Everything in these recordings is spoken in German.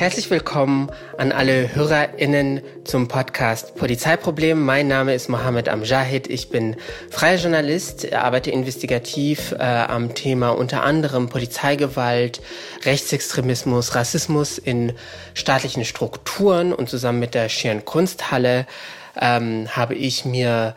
Herzlich willkommen an alle HörerInnen zum Podcast Polizeiproblem. Mein Name ist Mohammed Amjahid. Ich bin freier Journalist, arbeite investigativ äh, am Thema unter anderem Polizeigewalt, Rechtsextremismus, Rassismus in staatlichen Strukturen und zusammen mit der Schirn Kunsthalle ähm, habe ich mir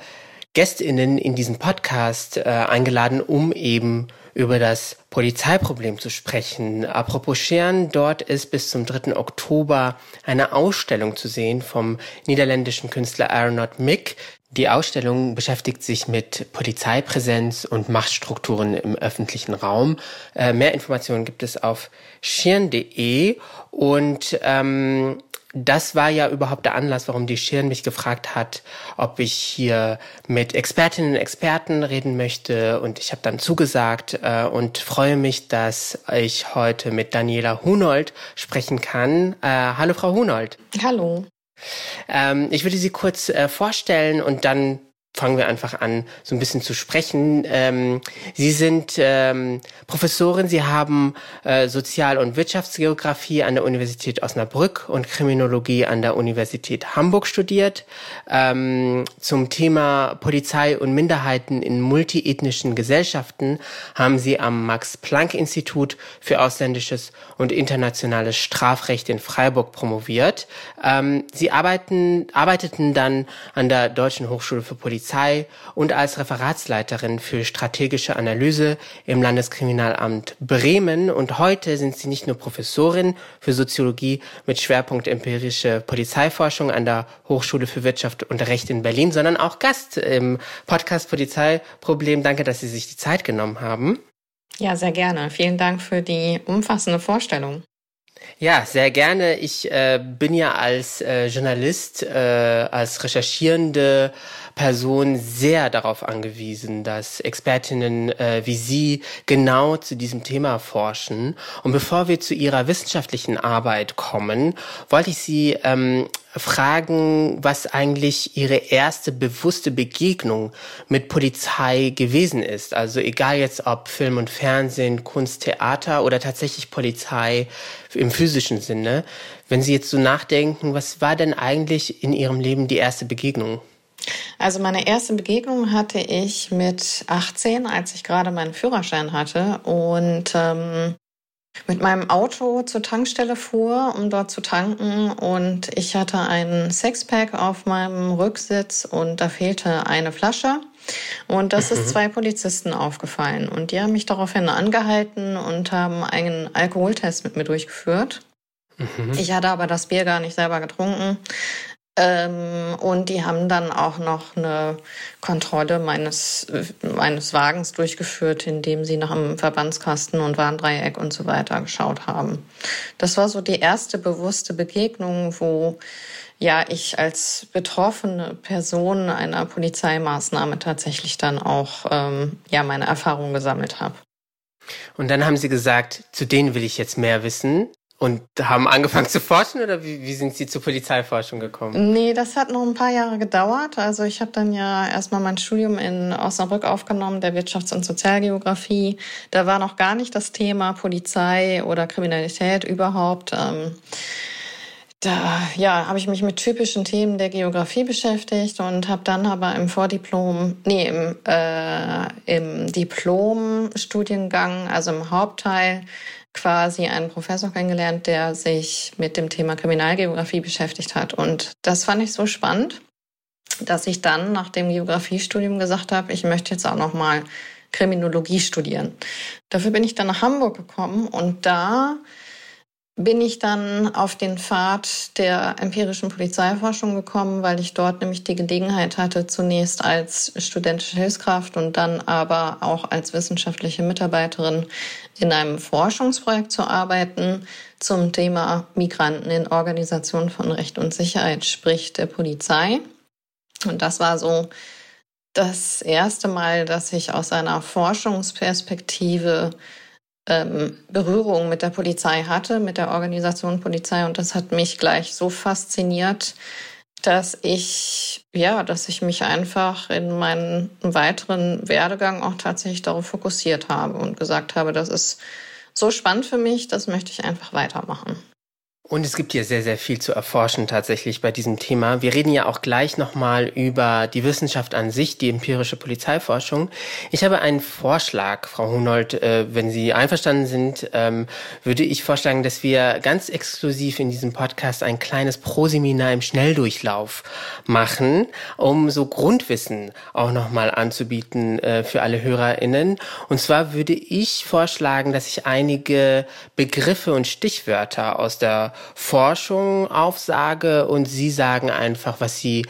GästInnen in diesen Podcast äh, eingeladen, um eben über das Polizeiproblem zu sprechen. Apropos Scheren, dort ist bis zum 3. Oktober eine Ausstellung zu sehen vom niederländischen Künstler Aeronaut Mick. Die Ausstellung beschäftigt sich mit Polizeipräsenz und Machtstrukturen im öffentlichen Raum. Äh, mehr Informationen gibt es auf schirn.de und ähm, das war ja überhaupt der Anlass, warum die Schirn mich gefragt hat, ob ich hier mit Expertinnen und Experten reden möchte. Und ich habe dann zugesagt äh, und freue mich, dass ich heute mit Daniela Hunold sprechen kann. Äh, hallo, Frau Hunold. Hallo. Ähm, ich würde Sie kurz äh, vorstellen und dann fangen wir einfach an, so ein bisschen zu sprechen. Ähm, Sie sind ähm, Professorin, Sie haben äh, Sozial- und Wirtschaftsgeografie an der Universität Osnabrück und Kriminologie an der Universität Hamburg studiert. Ähm, zum Thema Polizei und Minderheiten in multiethnischen Gesellschaften haben Sie am Max-Planck-Institut für ausländisches und internationales Strafrecht in Freiburg promoviert. Ähm, Sie arbeiten, arbeiteten dann an der Deutschen Hochschule für Polizei Polizei und als Referatsleiterin für strategische Analyse im Landeskriminalamt Bremen. Und heute sind sie nicht nur Professorin für Soziologie mit Schwerpunkt empirische Polizeiforschung an der Hochschule für Wirtschaft und Recht in Berlin, sondern auch Gast im Podcast Polizeiproblem. Danke, dass Sie sich die Zeit genommen haben. Ja, sehr gerne. Vielen Dank für die umfassende Vorstellung. Ja, sehr gerne. Ich äh, bin ja als äh, Journalist, äh, als Recherchierende Person sehr darauf angewiesen, dass Expertinnen äh, wie Sie genau zu diesem Thema forschen. Und bevor wir zu Ihrer wissenschaftlichen Arbeit kommen, wollte ich Sie ähm, fragen, was eigentlich Ihre erste bewusste Begegnung mit Polizei gewesen ist. Also egal jetzt ob Film und Fernsehen, Kunst, Theater oder tatsächlich Polizei im physischen Sinne. Wenn Sie jetzt so nachdenken, was war denn eigentlich in Ihrem Leben die erste Begegnung? Also meine erste Begegnung hatte ich mit 18, als ich gerade meinen Führerschein hatte und ähm, mit meinem Auto zur Tankstelle fuhr, um dort zu tanken. Und ich hatte einen Sexpack auf meinem Rücksitz und da fehlte eine Flasche. Und das ist mhm. zwei Polizisten aufgefallen. Und die haben mich daraufhin angehalten und haben einen Alkoholtest mit mir durchgeführt. Mhm. Ich hatte aber das Bier gar nicht selber getrunken. Ähm, und die haben dann auch noch eine Kontrolle meines, meines Wagens durchgeführt, indem sie nach dem Verbandskasten und Warndreieck und so weiter geschaut haben. Das war so die erste bewusste Begegnung, wo ja ich als betroffene Person einer Polizeimaßnahme tatsächlich dann auch ähm, ja meine Erfahrungen gesammelt habe. Und dann haben Sie gesagt, zu denen will ich jetzt mehr wissen. Und haben angefangen zu forschen oder wie, wie sind Sie zur Polizeiforschung gekommen? Nee, das hat noch ein paar Jahre gedauert. Also ich habe dann ja erstmal mein Studium in Osnabrück aufgenommen, der Wirtschafts- und Sozialgeografie. Da war noch gar nicht das Thema Polizei oder Kriminalität überhaupt. Ähm, da ja, habe ich mich mit typischen Themen der Geografie beschäftigt und habe dann aber im Vordiplom, nee, im, äh, im Diplom-Studiengang, also im Hauptteil, quasi einen Professor kennengelernt, der sich mit dem Thema Kriminalgeografie beschäftigt hat. Und das fand ich so spannend, dass ich dann nach dem Geografiestudium gesagt habe, ich möchte jetzt auch noch mal Kriminologie studieren. Dafür bin ich dann nach Hamburg gekommen und da bin ich dann auf den Pfad der empirischen Polizeiforschung gekommen, weil ich dort nämlich die Gelegenheit hatte, zunächst als studentische Hilfskraft und dann aber auch als wissenschaftliche Mitarbeiterin in einem Forschungsprojekt zu arbeiten zum Thema Migranten in Organisation von Recht und Sicherheit, sprich der Polizei. Und das war so das erste Mal, dass ich aus einer Forschungsperspektive ähm, Berührung mit der Polizei hatte, mit der Organisation Polizei. Und das hat mich gleich so fasziniert, dass ich, ja, dass ich mich einfach in meinen weiteren Werdegang auch tatsächlich darauf fokussiert habe und gesagt habe, das ist so spannend für mich, das möchte ich einfach weitermachen. Und es gibt hier sehr, sehr viel zu erforschen tatsächlich bei diesem Thema. Wir reden ja auch gleich nochmal über die Wissenschaft an sich, die empirische Polizeiforschung. Ich habe einen Vorschlag, Frau Hunold, äh, wenn Sie einverstanden sind, ähm, würde ich vorschlagen, dass wir ganz exklusiv in diesem Podcast ein kleines Proseminar im Schnelldurchlauf machen, um so Grundwissen auch nochmal anzubieten äh, für alle HörerInnen. Und zwar würde ich vorschlagen, dass ich einige Begriffe und Stichwörter aus der Forschung aufsage und Sie sagen einfach, was Sie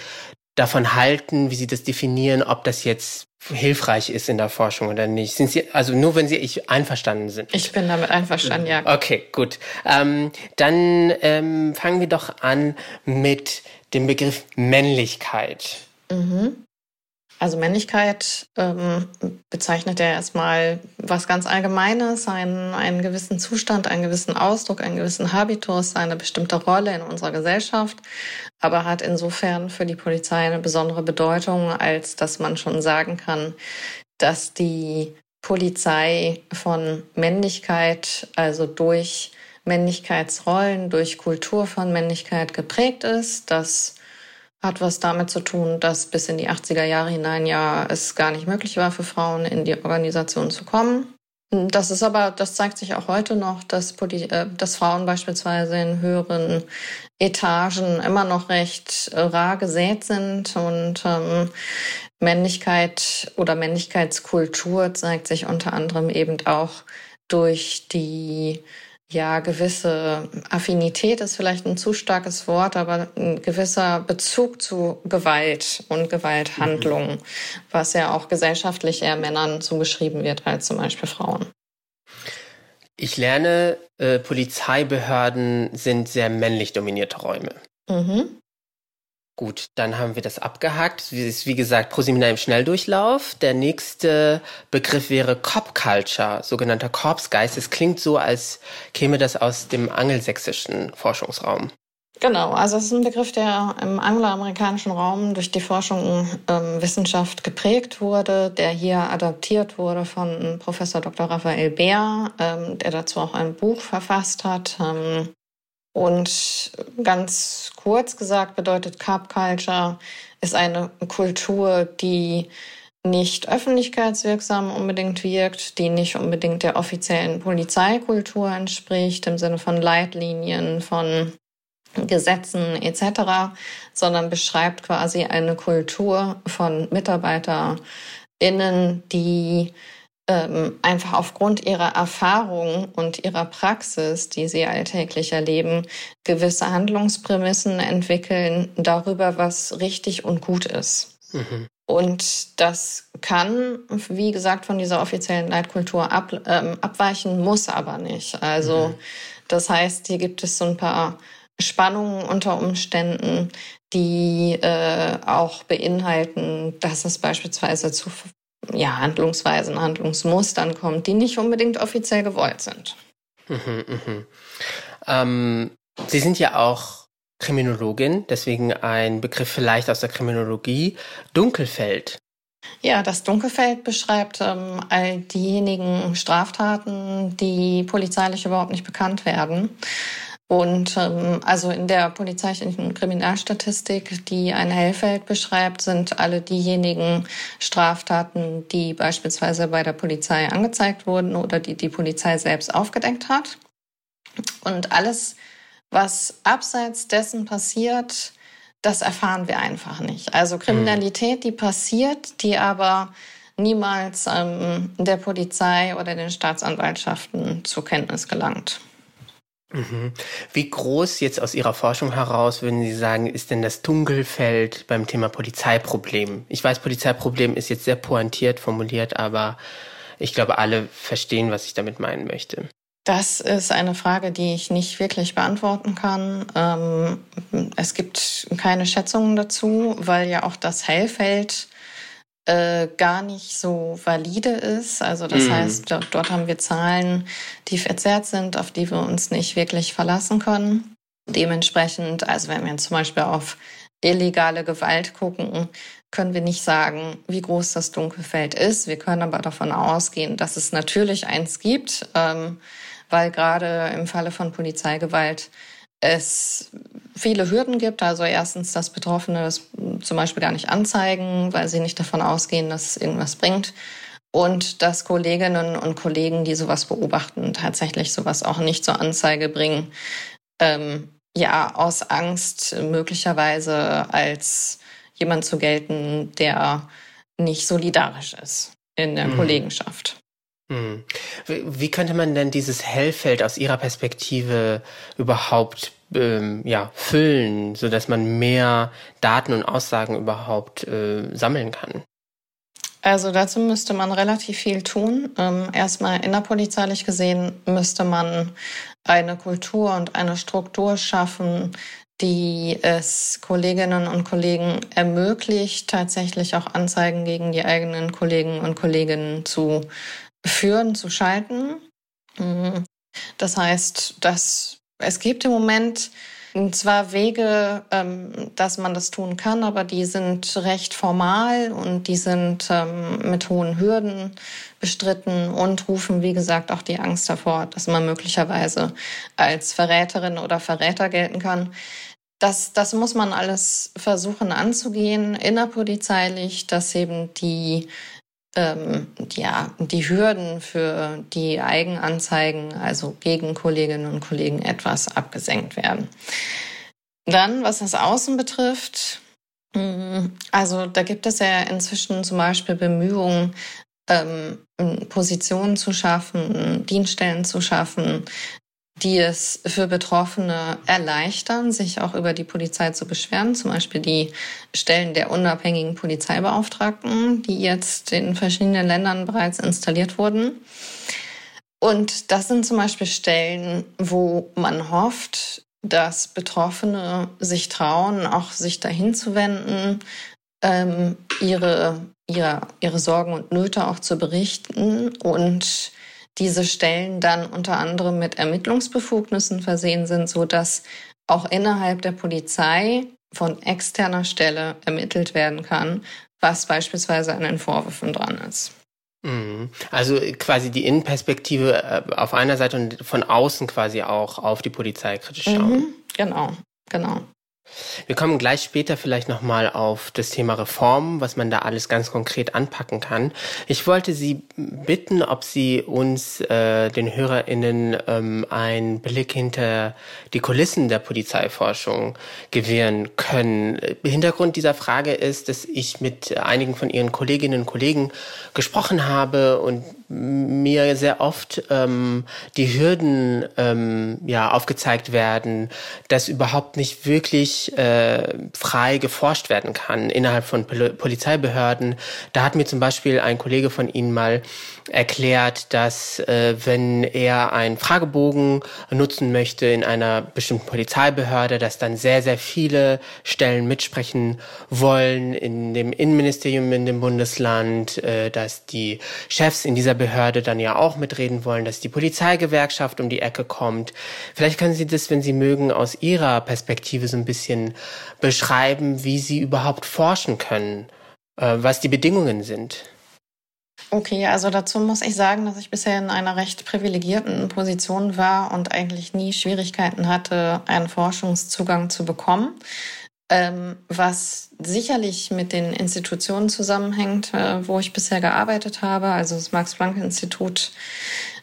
davon halten, wie Sie das definieren, ob das jetzt hilfreich ist in der Forschung oder nicht. Sind Sie, also nur wenn Sie ich einverstanden sind. Ich bin damit einverstanden, ja. Okay, gut. Ähm, dann ähm, fangen wir doch an mit dem Begriff Männlichkeit. Mhm. Also Männlichkeit ähm, bezeichnet ja erstmal was ganz Allgemeines, einen, einen gewissen Zustand, einen gewissen Ausdruck, einen gewissen Habitus, eine bestimmte Rolle in unserer Gesellschaft, aber hat insofern für die Polizei eine besondere Bedeutung, als dass man schon sagen kann, dass die Polizei von Männlichkeit, also durch Männlichkeitsrollen, durch Kultur von Männlichkeit geprägt ist, dass hat was damit zu tun, dass bis in die 80er Jahre hinein ja es gar nicht möglich war für Frauen in die Organisation zu kommen. Das ist aber, das zeigt sich auch heute noch, dass, äh, dass Frauen beispielsweise in höheren Etagen immer noch recht rar gesät sind und ähm, Männlichkeit oder Männlichkeitskultur zeigt sich unter anderem eben auch durch die ja, gewisse Affinität ist vielleicht ein zu starkes Wort, aber ein gewisser Bezug zu Gewalt und Gewalthandlungen, mhm. was ja auch gesellschaftlich eher Männern zugeschrieben wird als zum Beispiel Frauen. Ich lerne, äh, Polizeibehörden sind sehr männlich dominierte Räume. Mhm. Gut, dann haben wir das abgehakt. Das ist wie gesagt Proseminar im Schnelldurchlauf. Der nächste Begriff wäre Cop Culture, sogenannter Korpsgeist. Es klingt so, als käme das aus dem angelsächsischen Forschungsraum. Genau, also es ist ein Begriff, der im angloamerikanischen Raum durch die Forschung ähm, Wissenschaft geprägt wurde, der hier adaptiert wurde von Professor Dr. Raphael Beer, ähm, der dazu auch ein Buch verfasst hat. Ähm, und ganz kurz gesagt bedeutet Carb Culture ist eine Kultur, die nicht öffentlichkeitswirksam unbedingt wirkt, die nicht unbedingt der offiziellen Polizeikultur entspricht, im Sinne von Leitlinien, von Gesetzen etc., sondern beschreibt quasi eine Kultur von MitarbeiterInnen, die ähm, einfach aufgrund ihrer Erfahrung und ihrer Praxis, die sie alltäglich erleben, gewisse Handlungsprämissen entwickeln darüber, was richtig und gut ist. Mhm. Und das kann, wie gesagt, von dieser offiziellen Leitkultur ab, ähm, abweichen, muss aber nicht. Also mhm. das heißt, hier gibt es so ein paar Spannungen unter Umständen, die äh, auch beinhalten, dass es beispielsweise zu ja, Handlungsweisen, Handlungsmustern kommt, die nicht unbedingt offiziell gewollt sind. Mhm, mh. ähm, Sie sind ja auch Kriminologin, deswegen ein Begriff vielleicht aus der Kriminologie, Dunkelfeld. Ja, das Dunkelfeld beschreibt ähm, all diejenigen Straftaten, die polizeilich überhaupt nicht bekannt werden. Und ähm, also in der polizeilichen Kriminalstatistik, die ein Hellfeld beschreibt, sind alle diejenigen Straftaten, die beispielsweise bei der Polizei angezeigt wurden oder die die Polizei selbst aufgedeckt hat. Und alles, was abseits dessen passiert, das erfahren wir einfach nicht. Also Kriminalität, die passiert, die aber niemals ähm, der Polizei oder den Staatsanwaltschaften zur Kenntnis gelangt. Mhm. Wie groß jetzt aus Ihrer Forschung heraus würden Sie sagen, ist denn das Dunkelfeld beim Thema Polizeiproblem? Ich weiß, Polizeiproblem ist jetzt sehr pointiert formuliert, aber ich glaube, alle verstehen, was ich damit meinen möchte. Das ist eine Frage, die ich nicht wirklich beantworten kann. Ähm, es gibt keine Schätzungen dazu, weil ja auch das Hellfeld äh, gar nicht so valide ist. Also das mhm. heißt, dort, dort haben wir Zahlen, die verzerrt sind, auf die wir uns nicht wirklich verlassen können. Dementsprechend, also wenn wir zum Beispiel auf illegale Gewalt gucken, können wir nicht sagen, wie groß das Dunkelfeld ist. Wir können aber davon ausgehen, dass es natürlich eins gibt, ähm, weil gerade im Falle von Polizeigewalt es viele Hürden gibt. Also erstens, dass Betroffene das zum Beispiel gar nicht anzeigen, weil sie nicht davon ausgehen, dass es irgendwas bringt. Und dass Kolleginnen und Kollegen, die sowas beobachten, tatsächlich sowas auch nicht zur Anzeige bringen. Ähm, ja, aus Angst möglicherweise als jemand zu gelten, der nicht solidarisch ist in der mhm. Kollegenschaft. Wie könnte man denn dieses Hellfeld aus Ihrer Perspektive überhaupt ähm, ja, füllen, sodass man mehr Daten und Aussagen überhaupt äh, sammeln kann? Also dazu müsste man relativ viel tun. Ähm, erstmal innerpolizeilich gesehen müsste man eine Kultur und eine Struktur schaffen, die es Kolleginnen und Kollegen ermöglicht, tatsächlich auch Anzeigen gegen die eigenen Kollegen und Kolleginnen zu führen, zu schalten. Mhm. Das heißt, dass es gibt im Moment zwar Wege, ähm, dass man das tun kann, aber die sind recht formal und die sind ähm, mit hohen Hürden bestritten und rufen, wie gesagt, auch die Angst hervor, dass man möglicherweise als Verräterin oder Verräter gelten kann. Das, das muss man alles versuchen anzugehen, innerpolizeilich, dass eben die ähm, ja, die Hürden für die Eigenanzeigen, also gegen Kolleginnen und Kollegen, etwas abgesenkt werden. Dann, was das Außen betrifft, mm, also da gibt es ja inzwischen zum Beispiel Bemühungen, ähm, Positionen zu schaffen, Dienststellen zu schaffen, die es für Betroffene erleichtern, sich auch über die Polizei zu beschweren. Zum Beispiel die Stellen der unabhängigen Polizeibeauftragten, die jetzt in verschiedenen Ländern bereits installiert wurden. Und das sind zum Beispiel Stellen, wo man hofft, dass Betroffene sich trauen, auch sich dahin zu wenden, ähm, ihre, ihre, ihre Sorgen und Nöte auch zu berichten und diese Stellen dann unter anderem mit Ermittlungsbefugnissen versehen sind, so dass auch innerhalb der Polizei von externer Stelle ermittelt werden kann, was beispielsweise an den Vorwürfen dran ist. Mhm. Also quasi die Innenperspektive äh, auf einer Seite und von außen quasi auch auf die Polizei kritisch schauen. Mhm, genau, genau. Wir kommen gleich später vielleicht nochmal auf das Thema Reform, was man da alles ganz konkret anpacken kann. Ich wollte Sie bitten, ob Sie uns, äh, den HörerInnen, ähm, einen Blick hinter die Kulissen der Polizeiforschung gewähren können. Hintergrund dieser Frage ist, dass ich mit einigen von Ihren Kolleginnen und Kollegen gesprochen habe und mir sehr oft ähm, die Hürden ähm, ja aufgezeigt werden, dass überhaupt nicht wirklich äh, frei geforscht werden kann innerhalb von Pol Polizeibehörden. Da hat mir zum Beispiel ein Kollege von Ihnen mal erklärt, dass äh, wenn er einen Fragebogen nutzen möchte in einer bestimmten Polizeibehörde, dass dann sehr, sehr viele Stellen mitsprechen wollen in dem Innenministerium in dem Bundesland, äh, dass die Chefs in dieser Behörde dann ja auch mitreden wollen, dass die Polizeigewerkschaft um die Ecke kommt. Vielleicht können Sie das, wenn Sie mögen, aus Ihrer Perspektive so ein bisschen beschreiben, wie Sie überhaupt forschen können, äh, was die Bedingungen sind. Okay, also dazu muss ich sagen, dass ich bisher in einer recht privilegierten Position war und eigentlich nie Schwierigkeiten hatte, einen Forschungszugang zu bekommen. Ähm, was sicherlich mit den Institutionen zusammenhängt, äh, wo ich bisher gearbeitet habe. Also das Max-Planck-Institut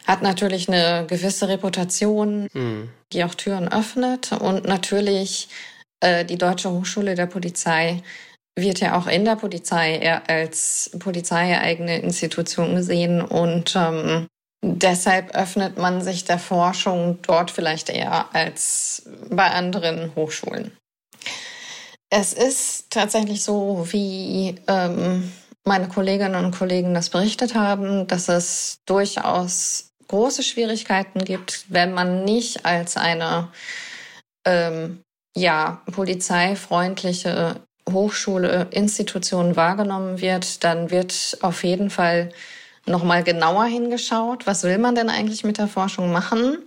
hat natürlich eine gewisse Reputation, mhm. die auch Türen öffnet. Und natürlich äh, die Deutsche Hochschule der Polizei wird ja auch in der Polizei eher als polizeieigene Institution gesehen und ähm, deshalb öffnet man sich der Forschung dort vielleicht eher als bei anderen Hochschulen. Es ist tatsächlich so, wie ähm, meine Kolleginnen und Kollegen das berichtet haben, dass es durchaus große Schwierigkeiten gibt, wenn man nicht als eine ähm, ja, polizeifreundliche Hochschule, Institution wahrgenommen wird, dann wird auf jeden Fall nochmal genauer hingeschaut, was will man denn eigentlich mit der Forschung machen?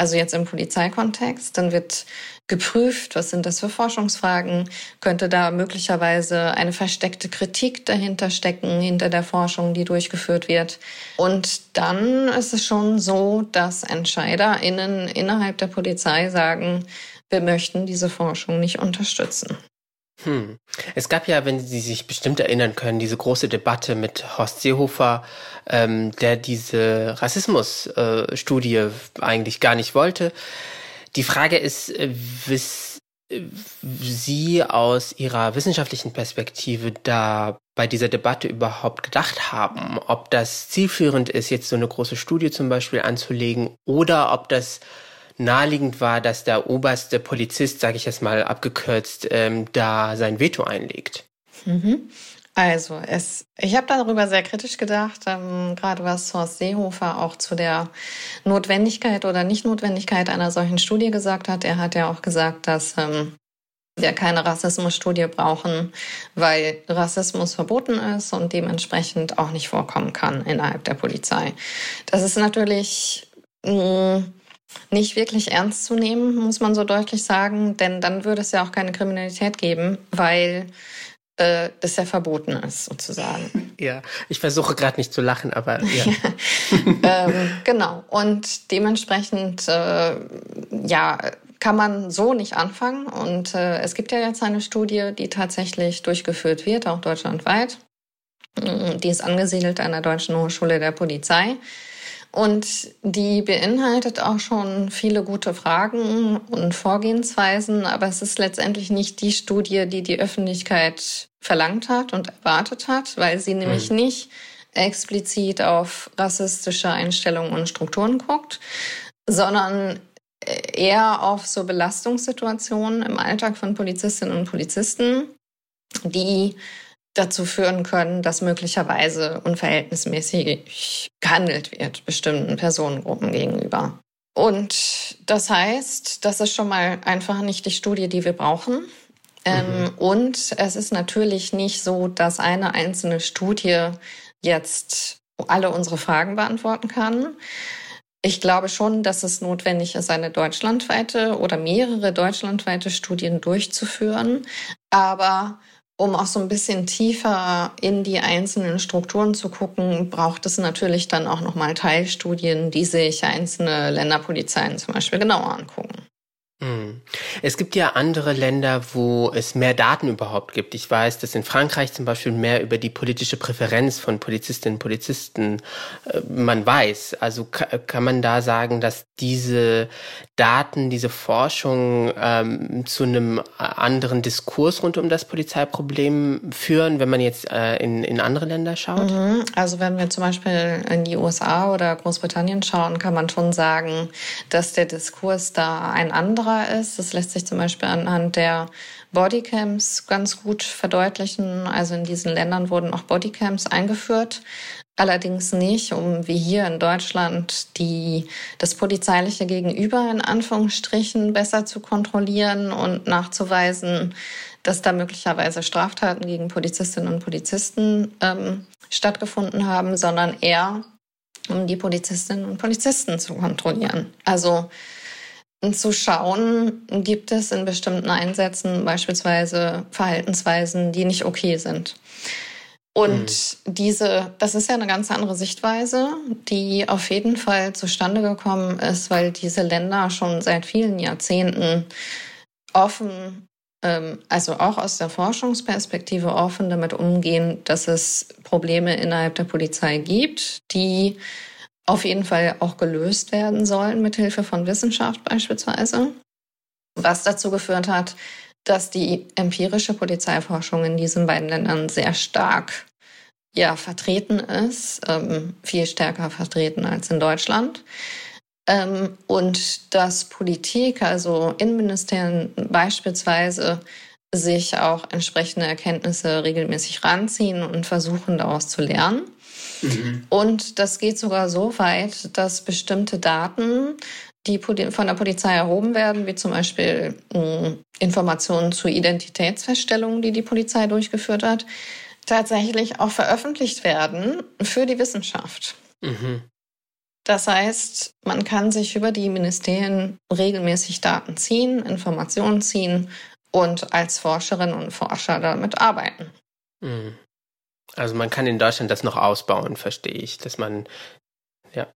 Also jetzt im Polizeikontext, dann wird geprüft, was sind das für Forschungsfragen, könnte da möglicherweise eine versteckte Kritik dahinter stecken, hinter der Forschung, die durchgeführt wird. Und dann ist es schon so, dass EntscheiderInnen innerhalb der Polizei sagen, wir möchten diese Forschung nicht unterstützen. Hm. Es gab ja, wenn Sie sich bestimmt erinnern können, diese große Debatte mit Horst Seehofer, ähm, der diese Rassismusstudie äh, eigentlich gar nicht wollte. Die Frage ist, äh, wiss, äh, Sie aus Ihrer wissenschaftlichen Perspektive da bei dieser Debatte überhaupt gedacht haben, ob das zielführend ist, jetzt so eine große Studie zum Beispiel anzulegen oder ob das naheliegend war, dass der oberste Polizist, sage ich jetzt mal abgekürzt, ähm, da sein Veto einlegt. Mhm. Also, es, ich habe darüber sehr kritisch gedacht, ähm, gerade was Horst Seehofer auch zu der Notwendigkeit oder Nichtnotwendigkeit einer solchen Studie gesagt hat. Er hat ja auch gesagt, dass ähm, wir keine Rassismusstudie brauchen, weil Rassismus verboten ist und dementsprechend auch nicht vorkommen kann innerhalb der Polizei. Das ist natürlich mh, mm, nicht wirklich ernst zu nehmen, muss man so deutlich sagen, denn dann würde es ja auch keine Kriminalität geben, weil äh, das ja verboten ist, sozusagen. Ja, ich versuche gerade nicht zu lachen, aber ja. ähm, genau. Und dementsprechend, äh, ja, kann man so nicht anfangen. Und äh, es gibt ja jetzt eine Studie, die tatsächlich durchgeführt wird, auch deutschlandweit. Die ist angesiedelt an der Deutschen Hochschule der Polizei. Und die beinhaltet auch schon viele gute Fragen und Vorgehensweisen, aber es ist letztendlich nicht die Studie, die die Öffentlichkeit verlangt hat und erwartet hat, weil sie nämlich mhm. nicht explizit auf rassistische Einstellungen und Strukturen guckt, sondern eher auf so Belastungssituationen im Alltag von Polizistinnen und Polizisten, die dazu führen können, dass möglicherweise unverhältnismäßig gehandelt wird bestimmten Personengruppen gegenüber. Und das heißt, das ist schon mal einfach nicht die Studie, die wir brauchen. Ähm, mhm. und es ist natürlich nicht so, dass eine einzelne Studie jetzt alle unsere Fragen beantworten kann. Ich glaube schon, dass es notwendig ist, eine deutschlandweite oder mehrere deutschlandweite Studien durchzuführen. Aber um auch so ein bisschen tiefer in die einzelnen Strukturen zu gucken, braucht es natürlich dann auch nochmal Teilstudien, die sich einzelne Länderpolizeien zum Beispiel genauer angucken. Hm. Es gibt ja andere Länder, wo es mehr Daten überhaupt gibt. Ich weiß, dass in Frankreich zum Beispiel mehr über die politische Präferenz von Polizistinnen und Polizisten äh, man weiß. Also kann man da sagen, dass diese Daten, diese Forschung ähm, zu einem anderen Diskurs rund um das Polizeiproblem führen, wenn man jetzt äh, in, in andere Länder schaut? Mhm. Also wenn wir zum Beispiel in die USA oder Großbritannien schauen, kann man schon sagen, dass der Diskurs da ein anderer Kamera ist. Das lässt sich zum Beispiel anhand der Bodycams ganz gut verdeutlichen. Also in diesen Ländern wurden auch Bodycams eingeführt. Allerdings nicht, um wie hier in Deutschland die, das polizeiliche Gegenüber in Anführungsstrichen besser zu kontrollieren und nachzuweisen, dass da möglicherweise Straftaten gegen Polizistinnen und Polizisten ähm, stattgefunden haben, sondern eher um die Polizistinnen und Polizisten zu kontrollieren. Also zu schauen, gibt es in bestimmten Einsätzen beispielsweise Verhaltensweisen, die nicht okay sind. Und mhm. diese, das ist ja eine ganz andere Sichtweise, die auf jeden Fall zustande gekommen ist, weil diese Länder schon seit vielen Jahrzehnten offen, ähm, also auch aus der Forschungsperspektive offen damit umgehen, dass es Probleme innerhalb der Polizei gibt, die auf jeden Fall auch gelöst werden sollen, mit Hilfe von Wissenschaft beispielsweise. Was dazu geführt hat, dass die empirische Polizeiforschung in diesen beiden Ländern sehr stark ja, vertreten ist, ähm, viel stärker vertreten als in Deutschland. Ähm, und dass Politik, also Innenministerien beispielsweise, sich auch entsprechende Erkenntnisse regelmäßig ranziehen und versuchen, daraus zu lernen. Mhm. Und das geht sogar so weit, dass bestimmte Daten, die von der Polizei erhoben werden, wie zum Beispiel hm, Informationen zu Identitätsfeststellungen, die die Polizei durchgeführt hat, tatsächlich auch veröffentlicht werden für die Wissenschaft. Mhm. Das heißt, man kann sich über die Ministerien regelmäßig Daten ziehen, Informationen ziehen und als Forscherin und Forscher damit arbeiten. Mhm. Also man kann in Deutschland das noch ausbauen, verstehe ich, dass man ja.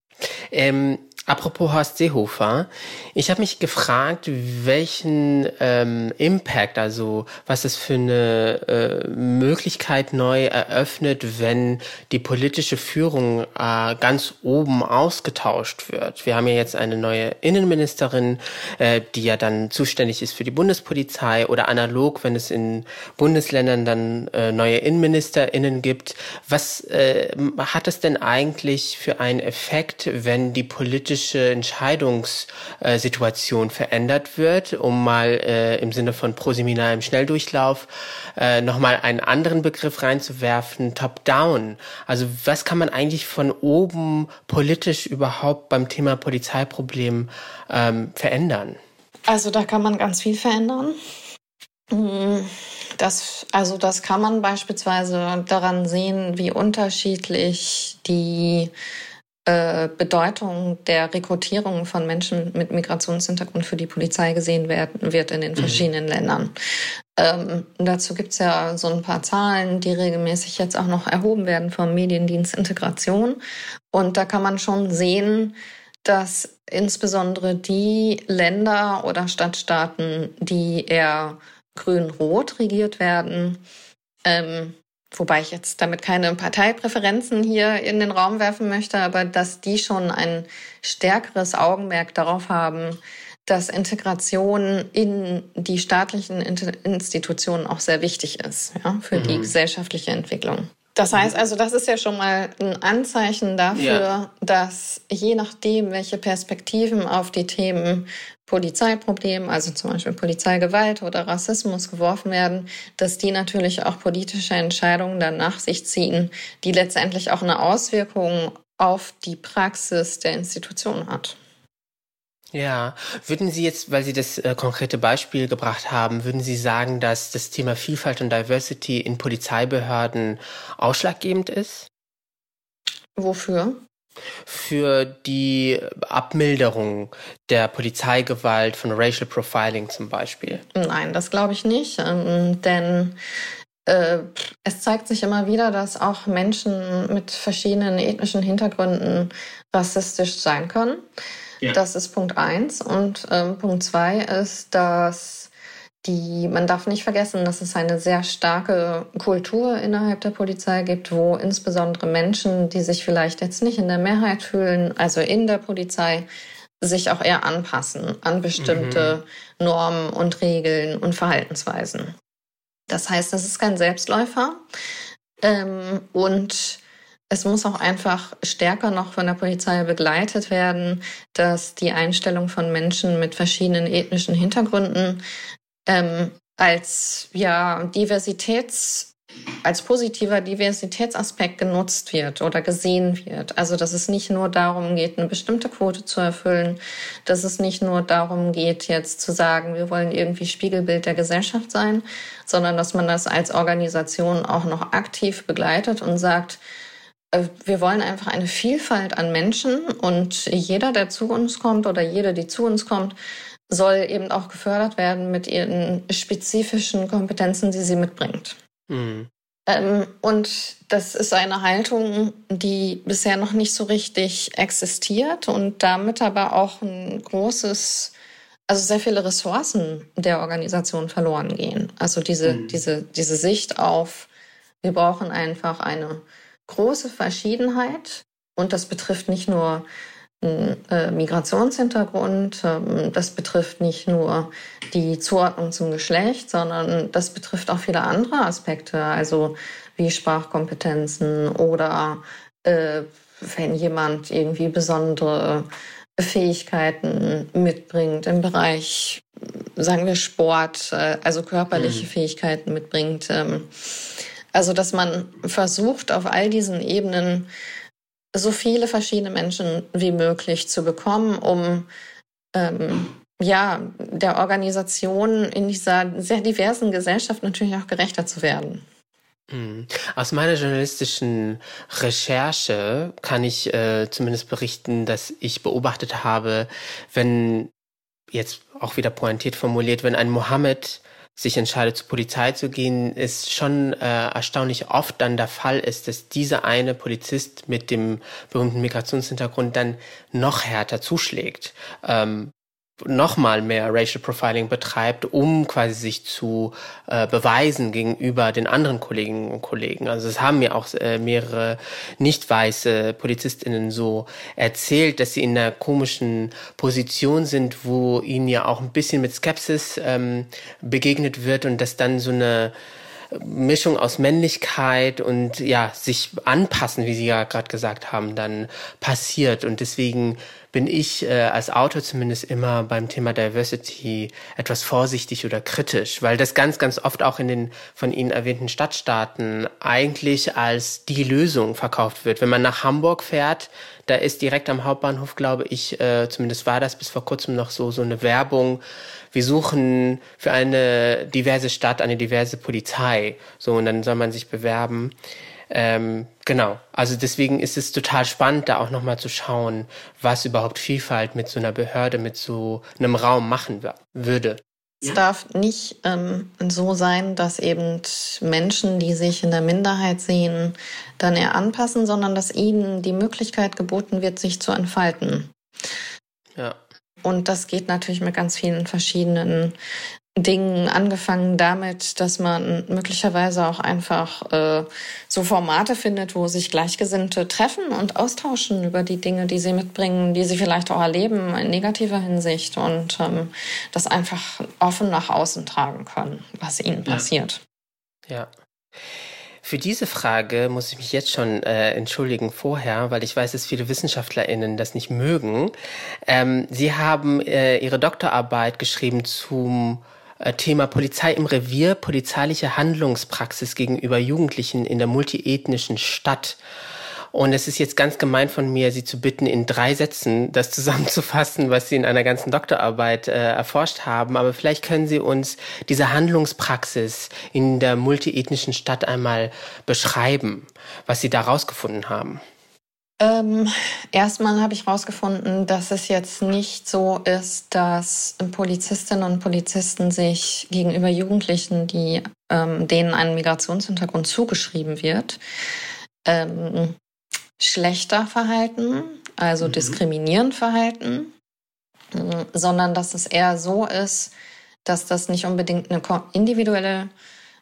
Ähm, Apropos Horst Seehofer, ich habe mich gefragt, welchen ähm, Impact, also was es für eine äh, Möglichkeit neu eröffnet, wenn die politische Führung äh, ganz oben ausgetauscht wird. Wir haben ja jetzt eine neue Innenministerin, äh, die ja dann zuständig ist für die Bundespolizei oder analog, wenn es in Bundesländern dann äh, neue Innenministerinnen gibt. Was äh, hat es denn eigentlich für einen Effekt, wenn die politische politische Entscheidungssituation verändert wird, um mal äh, im Sinne von Proseminar im Schnelldurchlauf äh, nochmal einen anderen Begriff reinzuwerfen, Top-Down. Also was kann man eigentlich von oben politisch überhaupt beim Thema Polizeiproblem ähm, verändern? Also da kann man ganz viel verändern. Mm, das, also das kann man beispielsweise daran sehen, wie unterschiedlich die äh, Bedeutung der Rekrutierung von Menschen mit Migrationshintergrund für die Polizei gesehen werden wird in den mhm. verschiedenen mhm. Ländern. Ähm, dazu gibt's ja so ein paar Zahlen, die regelmäßig jetzt auch noch erhoben werden vom Mediendienst Integration. Und da kann man schon sehen, dass insbesondere die Länder oder Stadtstaaten, die eher grün-rot regiert werden, ähm, wobei ich jetzt damit keine Parteipräferenzen hier in den Raum werfen möchte, aber dass die schon ein stärkeres Augenmerk darauf haben, dass Integration in die staatlichen Institutionen auch sehr wichtig ist ja, für mhm. die gesellschaftliche Entwicklung. Das heißt also, das ist ja schon mal ein Anzeichen dafür, ja. dass je nachdem, welche Perspektiven auf die Themen Polizeiproblem, also zum Beispiel Polizeigewalt oder Rassismus geworfen werden, dass die natürlich auch politische Entscheidungen dann nach sich ziehen, die letztendlich auch eine Auswirkung auf die Praxis der Institution hat. Ja, würden Sie jetzt, weil Sie das äh, konkrete Beispiel gebracht haben, würden Sie sagen, dass das Thema Vielfalt und Diversity in Polizeibehörden ausschlaggebend ist? Wofür? Für die Abmilderung der Polizeigewalt von Racial Profiling zum Beispiel? Nein, das glaube ich nicht, ähm, denn äh, es zeigt sich immer wieder, dass auch Menschen mit verschiedenen ethnischen Hintergründen rassistisch sein können. Ja. Das ist Punkt eins. Und ähm, Punkt zwei ist, dass die, man darf nicht vergessen, dass es eine sehr starke Kultur innerhalb der Polizei gibt, wo insbesondere Menschen, die sich vielleicht jetzt nicht in der Mehrheit fühlen, also in der Polizei, sich auch eher anpassen an bestimmte mhm. Normen und Regeln und Verhaltensweisen. Das heißt, das ist kein Selbstläufer. Ähm, und es muss auch einfach stärker noch von der Polizei begleitet werden, dass die Einstellung von Menschen mit verschiedenen ethnischen Hintergründen ähm, als ja Diversitäts als positiver Diversitätsaspekt genutzt wird oder gesehen wird. Also dass es nicht nur darum geht, eine bestimmte Quote zu erfüllen, dass es nicht nur darum geht, jetzt zu sagen, wir wollen irgendwie Spiegelbild der Gesellschaft sein, sondern dass man das als Organisation auch noch aktiv begleitet und sagt, äh, wir wollen einfach eine Vielfalt an Menschen und jeder, der zu uns kommt oder jede, die zu uns kommt, soll eben auch gefördert werden mit ihren spezifischen Kompetenzen, die sie mitbringt. Mhm. Ähm, und das ist eine Haltung, die bisher noch nicht so richtig existiert und damit aber auch ein großes, also sehr viele Ressourcen der Organisation verloren gehen. Also diese, mhm. diese, diese Sicht auf, wir brauchen einfach eine große Verschiedenheit. Und das betrifft nicht nur Migrationshintergrund. Ähm, das betrifft nicht nur die Zuordnung zum Geschlecht, sondern das betrifft auch viele andere Aspekte, also wie Sprachkompetenzen oder äh, wenn jemand irgendwie besondere Fähigkeiten mitbringt im Bereich, sagen wir Sport, äh, also körperliche mhm. Fähigkeiten mitbringt. Ähm, also, dass man versucht, auf all diesen Ebenen so viele verschiedene Menschen wie möglich zu bekommen, um ähm, ja der Organisation in dieser sehr diversen Gesellschaft natürlich auch gerechter zu werden. Mhm. Aus meiner journalistischen Recherche kann ich äh, zumindest berichten, dass ich beobachtet habe, wenn jetzt auch wieder pointiert formuliert, wenn ein Mohammed sich entscheidet, zur Polizei zu gehen, ist schon äh, erstaunlich oft dann der Fall ist, dass dieser eine Polizist mit dem berühmten Migrationshintergrund dann noch härter zuschlägt. Ähm, nochmal mehr Racial Profiling betreibt, um quasi sich zu äh, beweisen gegenüber den anderen Kolleginnen und Kollegen. Also es haben mir auch äh, mehrere nicht weiße Polizistinnen so erzählt, dass sie in einer komischen Position sind, wo ihnen ja auch ein bisschen mit Skepsis ähm, begegnet wird und dass dann so eine Mischung aus Männlichkeit und ja, sich anpassen, wie Sie ja gerade gesagt haben, dann passiert. Und deswegen bin ich äh, als Autor zumindest immer beim Thema Diversity etwas vorsichtig oder kritisch, weil das ganz, ganz oft auch in den von Ihnen erwähnten Stadtstaaten eigentlich als die Lösung verkauft wird. Wenn man nach Hamburg fährt, da ist direkt am Hauptbahnhof, glaube ich, äh, zumindest war das bis vor kurzem noch so, so eine Werbung. Wir suchen für eine diverse Stadt eine diverse Polizei. So, und dann soll man sich bewerben. Ähm, genau. Also deswegen ist es total spannend, da auch nochmal zu schauen, was überhaupt Vielfalt mit so einer Behörde, mit so einem Raum machen würde. Es darf nicht ähm, so sein, dass eben Menschen, die sich in der Minderheit sehen, dann eher anpassen, sondern dass ihnen die Möglichkeit geboten wird, sich zu entfalten. Ja. Und das geht natürlich mit ganz vielen verschiedenen Dingen angefangen damit, dass man möglicherweise auch einfach äh, so Formate findet, wo sich Gleichgesinnte treffen und austauschen über die Dinge, die sie mitbringen, die sie vielleicht auch erleben in negativer Hinsicht und ähm, das einfach offen nach außen tragen können, was ihnen passiert. Ja. ja. Für diese Frage muss ich mich jetzt schon äh, entschuldigen vorher, weil ich weiß, dass viele WissenschaftlerInnen das nicht mögen. Ähm, Sie haben äh, Ihre Doktorarbeit geschrieben zum äh, Thema Polizei im Revier, polizeiliche Handlungspraxis gegenüber Jugendlichen in der multiethnischen Stadt. Und es ist jetzt ganz gemein von mir, Sie zu bitten, in drei Sätzen das zusammenzufassen, was Sie in einer ganzen Doktorarbeit äh, erforscht haben. Aber vielleicht können Sie uns diese Handlungspraxis in der multiethnischen Stadt einmal beschreiben, was Sie da rausgefunden haben. Ähm, erstmal habe ich herausgefunden, dass es jetzt nicht so ist, dass Polizistinnen und Polizisten sich gegenüber Jugendlichen, die ähm, denen ein Migrationshintergrund zugeschrieben wird, ähm, schlechter verhalten, also mhm. diskriminierend verhalten, sondern dass es eher so ist, dass das nicht unbedingt eine individuelle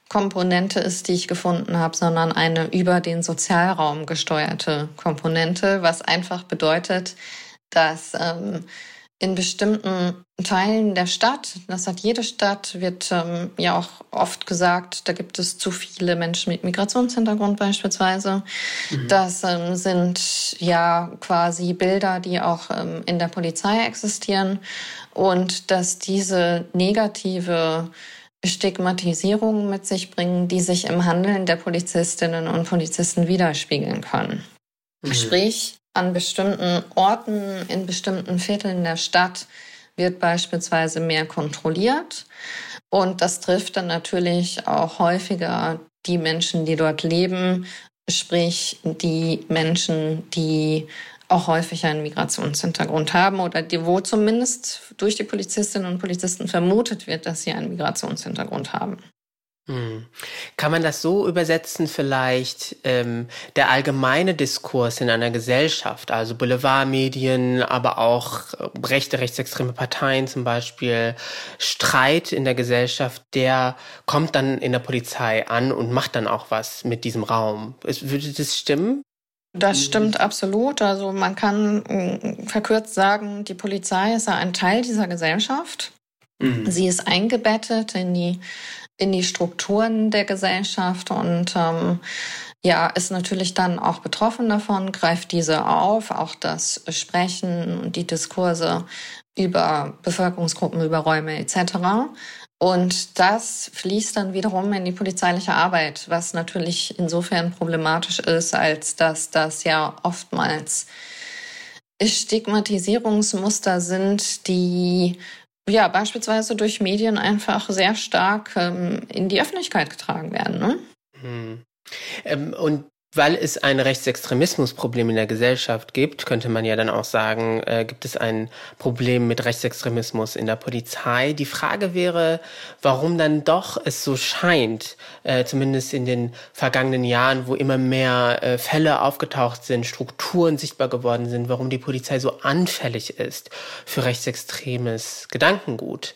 Komponente ist, die ich gefunden habe, sondern eine über den Sozialraum gesteuerte Komponente, was einfach bedeutet, dass ähm, in bestimmten Teilen der Stadt, das hat jede Stadt, wird ähm, ja auch oft gesagt, da gibt es zu viele Menschen mit Migrationshintergrund beispielsweise. Mhm. Das ähm, sind ja quasi Bilder, die auch ähm, in der Polizei existieren und dass diese negative Stigmatisierungen mit sich bringen, die sich im Handeln der Polizistinnen und Polizisten widerspiegeln können. Mhm. Sprich, an bestimmten Orten, in bestimmten Vierteln der Stadt wird beispielsweise mehr kontrolliert. Und das trifft dann natürlich auch häufiger die Menschen, die dort leben, sprich die Menschen, die auch häufig einen Migrationshintergrund haben oder die, wo zumindest durch die Polizistinnen und Polizisten vermutet wird, dass sie einen Migrationshintergrund haben. Hm. Kann man das so übersetzen, vielleicht ähm, der allgemeine Diskurs in einer Gesellschaft, also Boulevardmedien, aber auch äh, rechte, rechtsextreme Parteien zum Beispiel, Streit in der Gesellschaft, der kommt dann in der Polizei an und macht dann auch was mit diesem Raum. Würde das stimmen? Das stimmt absolut. Also man kann mm, verkürzt sagen, die Polizei ist ja ein Teil dieser Gesellschaft. Mhm. Sie ist eingebettet in die, in die Strukturen der Gesellschaft und ähm, ja, ist natürlich dann auch betroffen davon, greift diese auf, auch das Sprechen und die Diskurse über Bevölkerungsgruppen, über Räume etc. Und das fließt dann wiederum in die polizeiliche Arbeit, was natürlich insofern problematisch ist, als dass das ja oftmals Stigmatisierungsmuster sind, die ja beispielsweise durch Medien einfach sehr stark ähm, in die Öffentlichkeit getragen werden. Ne? Hm. Ähm, und weil es ein Rechtsextremismusproblem in der Gesellschaft gibt, könnte man ja dann auch sagen, äh, gibt es ein Problem mit Rechtsextremismus in der Polizei. Die Frage wäre, warum dann doch es so scheint, äh, zumindest in den vergangenen Jahren, wo immer mehr äh, Fälle aufgetaucht sind, Strukturen sichtbar geworden sind, warum die Polizei so anfällig ist für rechtsextremes Gedankengut.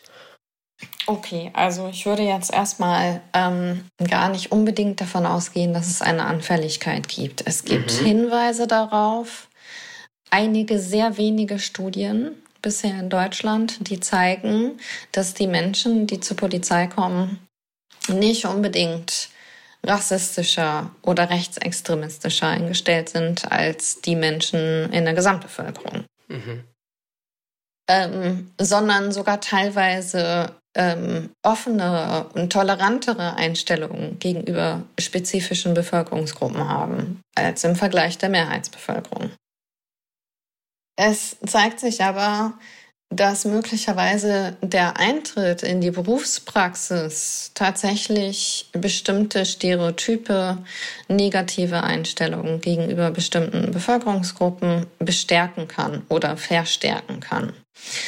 Okay, also ich würde jetzt erstmal ähm, gar nicht unbedingt davon ausgehen, dass es eine Anfälligkeit gibt. Es gibt mhm. Hinweise darauf, einige sehr wenige Studien bisher in Deutschland, die zeigen, dass die Menschen, die zur Polizei kommen, nicht unbedingt rassistischer oder rechtsextremistischer eingestellt sind als die Menschen in der Gesamtbevölkerung. Mhm. Ähm, sondern sogar teilweise ähm, offene und tolerantere Einstellungen gegenüber spezifischen Bevölkerungsgruppen haben als im Vergleich der Mehrheitsbevölkerung. Es zeigt sich aber, dass möglicherweise der Eintritt in die Berufspraxis tatsächlich bestimmte Stereotype, negative Einstellungen gegenüber bestimmten Bevölkerungsgruppen bestärken kann oder verstärken kann.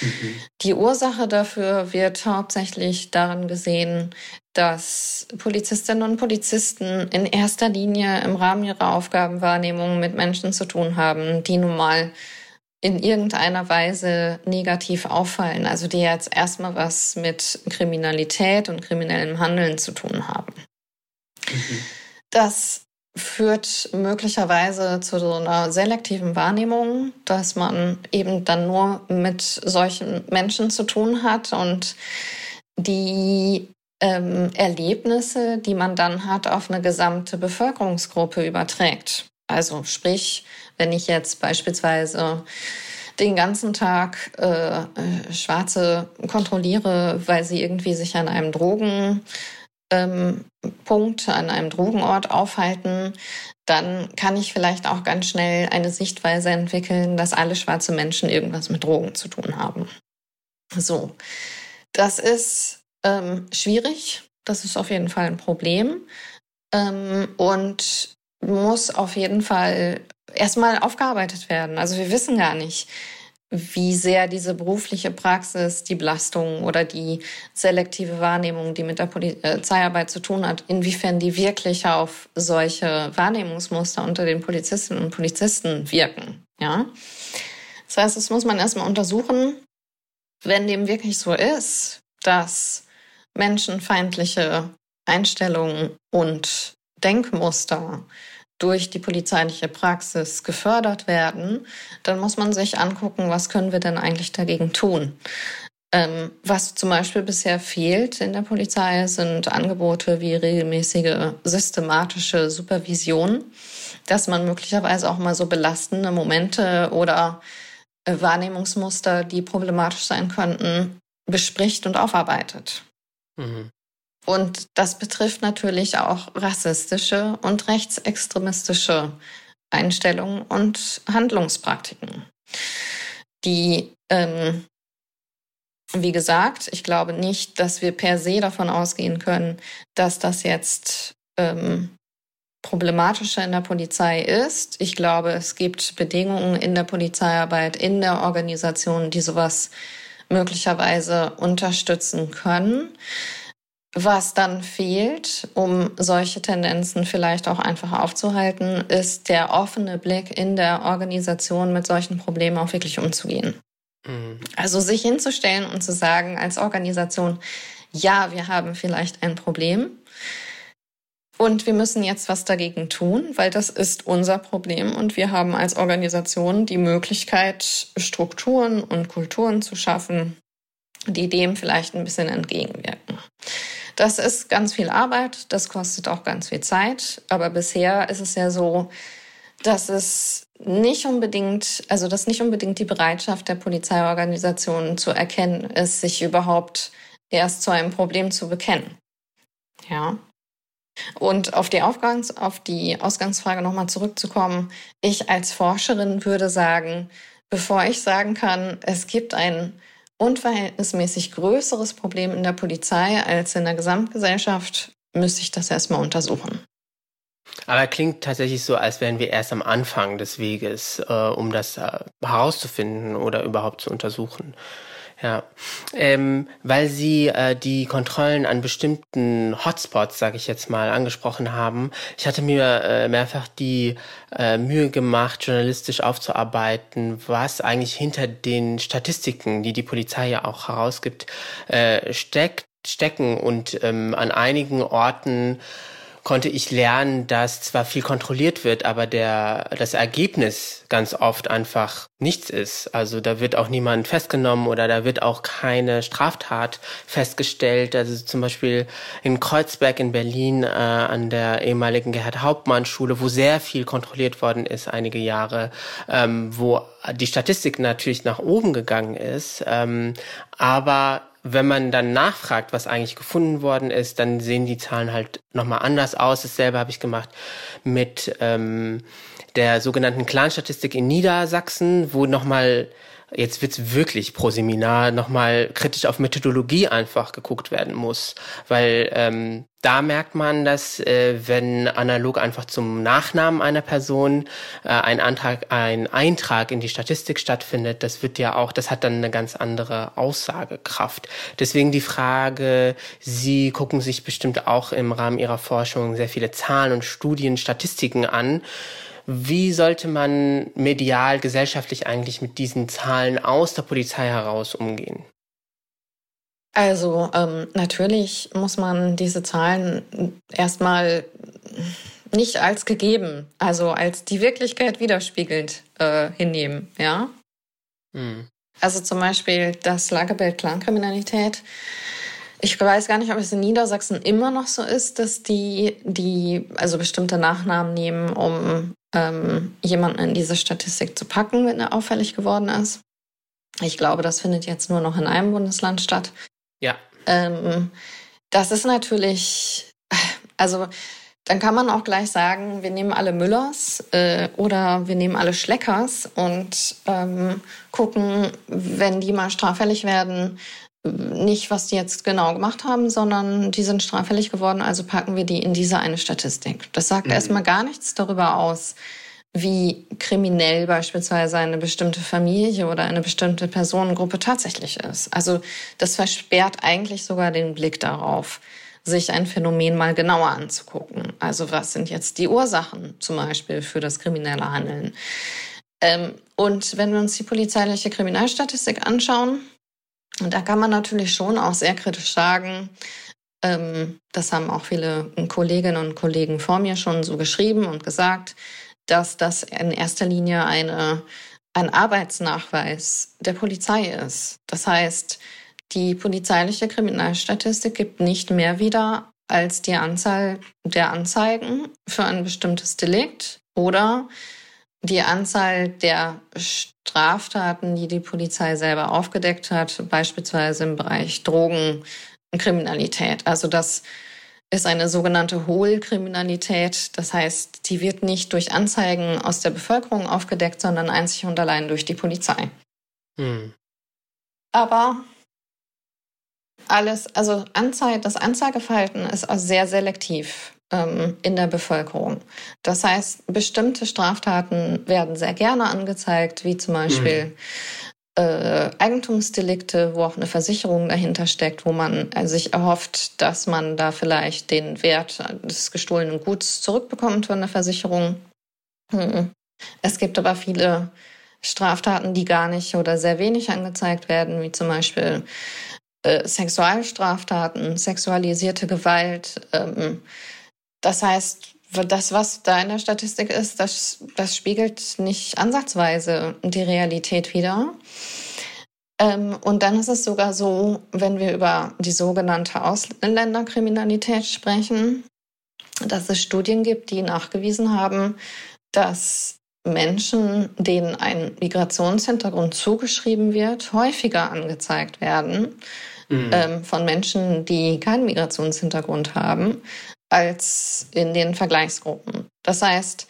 Mhm. Die Ursache dafür wird hauptsächlich darin gesehen, dass Polizistinnen und Polizisten in erster Linie im Rahmen ihrer Aufgabenwahrnehmung mit Menschen zu tun haben, die nun mal in irgendeiner Weise negativ auffallen, also die jetzt erstmal was mit Kriminalität und kriminellem Handeln zu tun haben. Mhm. Das führt möglicherweise zu so einer selektiven Wahrnehmung, dass man eben dann nur mit solchen Menschen zu tun hat und die ähm, Erlebnisse, die man dann hat, auf eine gesamte Bevölkerungsgruppe überträgt. Also sprich, wenn ich jetzt beispielsweise den ganzen Tag äh, äh, Schwarze kontrolliere, weil sie irgendwie sich an einem Drogenpunkt, ähm, an einem Drogenort aufhalten, dann kann ich vielleicht auch ganz schnell eine Sichtweise entwickeln, dass alle schwarze Menschen irgendwas mit Drogen zu tun haben. So, das ist ähm, schwierig. Das ist auf jeden Fall ein Problem. Ähm, und muss auf jeden Fall erstmal aufgearbeitet werden. Also wir wissen gar nicht, wie sehr diese berufliche Praxis, die Belastung oder die selektive Wahrnehmung, die mit der Polizeiarbeit zu tun hat, inwiefern die wirklich auf solche Wahrnehmungsmuster unter den Polizistinnen und Polizisten wirken. Ja, das heißt, das muss man erstmal untersuchen. Wenn dem wirklich so ist, dass menschenfeindliche Einstellungen und Denkmuster durch die polizeiliche Praxis gefördert werden, dann muss man sich angucken, was können wir denn eigentlich dagegen tun. Ähm, was zum Beispiel bisher fehlt in der Polizei, sind Angebote wie regelmäßige systematische Supervision, dass man möglicherweise auch mal so belastende Momente oder äh, Wahrnehmungsmuster, die problematisch sein könnten, bespricht und aufarbeitet. Mhm. Und das betrifft natürlich auch rassistische und rechtsextremistische Einstellungen und Handlungspraktiken. Die, ähm, wie gesagt, ich glaube nicht, dass wir per se davon ausgehen können, dass das jetzt ähm, problematischer in der Polizei ist. Ich glaube, es gibt Bedingungen in der Polizeiarbeit, in der Organisation, die sowas möglicherweise unterstützen können. Was dann fehlt, um solche Tendenzen vielleicht auch einfach aufzuhalten, ist der offene Blick in der Organisation mit solchen Problemen auch wirklich umzugehen. Mhm. Also sich hinzustellen und zu sagen als Organisation, ja, wir haben vielleicht ein Problem und wir müssen jetzt was dagegen tun, weil das ist unser Problem und wir haben als Organisation die Möglichkeit, Strukturen und Kulturen zu schaffen, die dem vielleicht ein bisschen entgegenwirken. Das ist ganz viel Arbeit, das kostet auch ganz viel Zeit, aber bisher ist es ja so, dass es nicht unbedingt, also dass nicht unbedingt die Bereitschaft der Polizeiorganisationen zu erkennen ist, sich überhaupt erst zu einem Problem zu bekennen. Ja. Und auf die, Aufgangs-, auf die Ausgangsfrage nochmal zurückzukommen. Ich als Forscherin würde sagen, bevor ich sagen kann, es gibt ein unverhältnismäßig größeres Problem in der Polizei als in der Gesamtgesellschaft, müsste ich das erstmal untersuchen. Aber klingt tatsächlich so, als wären wir erst am Anfang des Weges, äh, um das äh, herauszufinden oder überhaupt zu untersuchen. Ja, ähm, weil Sie äh, die Kontrollen an bestimmten Hotspots, sage ich jetzt mal, angesprochen haben. Ich hatte mir äh, mehrfach die äh, Mühe gemacht, journalistisch aufzuarbeiten, was eigentlich hinter den Statistiken, die die Polizei ja auch herausgibt, äh, steckt, stecken und ähm, an einigen Orten konnte ich lernen, dass zwar viel kontrolliert wird, aber der, das Ergebnis ganz oft einfach nichts ist. Also da wird auch niemand festgenommen oder da wird auch keine Straftat festgestellt. Also zum Beispiel in Kreuzberg in Berlin äh, an der ehemaligen Gerhard-Hauptmann-Schule, wo sehr viel kontrolliert worden ist, einige Jahre, ähm, wo die Statistik natürlich nach oben gegangen ist, ähm, aber wenn man dann nachfragt, was eigentlich gefunden worden ist, dann sehen die Zahlen halt nochmal anders aus. Dasselbe habe ich gemacht mit ähm, der sogenannten Clan-Statistik in Niedersachsen, wo nochmal jetzt wird's wirklich pro Seminar nochmal kritisch auf Methodologie einfach geguckt werden muss. Weil ähm, da merkt man, dass äh, wenn analog einfach zum Nachnamen einer Person äh, ein Antrag, ein Eintrag in die Statistik stattfindet, das wird ja auch, das hat dann eine ganz andere Aussagekraft. Deswegen die Frage, Sie gucken sich bestimmt auch im Rahmen Ihrer Forschung sehr viele Zahlen und Studien, Statistiken an. Wie sollte man medial, gesellschaftlich eigentlich mit diesen Zahlen aus der Polizei heraus umgehen? Also ähm, natürlich muss man diese Zahlen erstmal nicht als gegeben, also als die Wirklichkeit widerspiegelt äh, hinnehmen, ja. Mhm. Also zum Beispiel das Lagerbild Clankriminalität. Ich weiß gar nicht, ob es in Niedersachsen immer noch so ist, dass die, die also bestimmte Nachnamen nehmen, um ähm, jemanden in diese Statistik zu packen, wenn er auffällig geworden ist. Ich glaube, das findet jetzt nur noch in einem Bundesland statt. Ja. Ähm, das ist natürlich, also dann kann man auch gleich sagen, wir nehmen alle Müllers äh, oder wir nehmen alle Schleckers und ähm, gucken, wenn die mal straffällig werden, nicht, was die jetzt genau gemacht haben, sondern die sind straffällig geworden, also packen wir die in diese eine Statistik. Das sagt mhm. erstmal gar nichts darüber aus, wie kriminell beispielsweise eine bestimmte Familie oder eine bestimmte Personengruppe tatsächlich ist. Also das versperrt eigentlich sogar den Blick darauf, sich ein Phänomen mal genauer anzugucken. Also was sind jetzt die Ursachen zum Beispiel für das kriminelle Handeln? Ähm, und wenn wir uns die polizeiliche Kriminalstatistik anschauen, und da kann man natürlich schon auch sehr kritisch sagen, ähm, das haben auch viele Kolleginnen und Kollegen vor mir schon so geschrieben und gesagt, dass das in erster Linie eine, ein Arbeitsnachweis der Polizei ist. Das heißt, die polizeiliche Kriminalstatistik gibt nicht mehr wieder als die Anzahl der Anzeigen für ein bestimmtes Delikt oder die Anzahl der Straftaten, die die Polizei selber aufgedeckt hat, beispielsweise im Bereich Drogenkriminalität. Also das ist eine sogenannte Hohlkriminalität. Das heißt, die wird nicht durch Anzeigen aus der Bevölkerung aufgedeckt, sondern einzig und allein durch die Polizei. Hm. Aber alles, also Anzeige, das Anzeigeverhalten ist auch sehr selektiv ähm, in der Bevölkerung. Das heißt, bestimmte Straftaten werden sehr gerne angezeigt, wie zum Beispiel mhm. äh, Eigentumsdelikte, wo auch eine Versicherung dahinter steckt, wo man äh, sich erhofft, dass man da vielleicht den Wert des gestohlenen Guts zurückbekommt von der Versicherung. Mhm. Es gibt aber viele Straftaten, die gar nicht oder sehr wenig angezeigt werden, wie zum Beispiel äh, Sexualstraftaten, sexualisierte Gewalt, ähm, das heißt, das, was da in der Statistik ist, das, das spiegelt nicht ansatzweise die Realität wider. Ähm, und dann ist es sogar so, wenn wir über die sogenannte Ausländerkriminalität sprechen, dass es Studien gibt, die nachgewiesen haben, dass Menschen, denen ein Migrationshintergrund zugeschrieben wird, häufiger angezeigt werden mhm. ähm, von Menschen, die keinen Migrationshintergrund haben, als in den Vergleichsgruppen. Das heißt,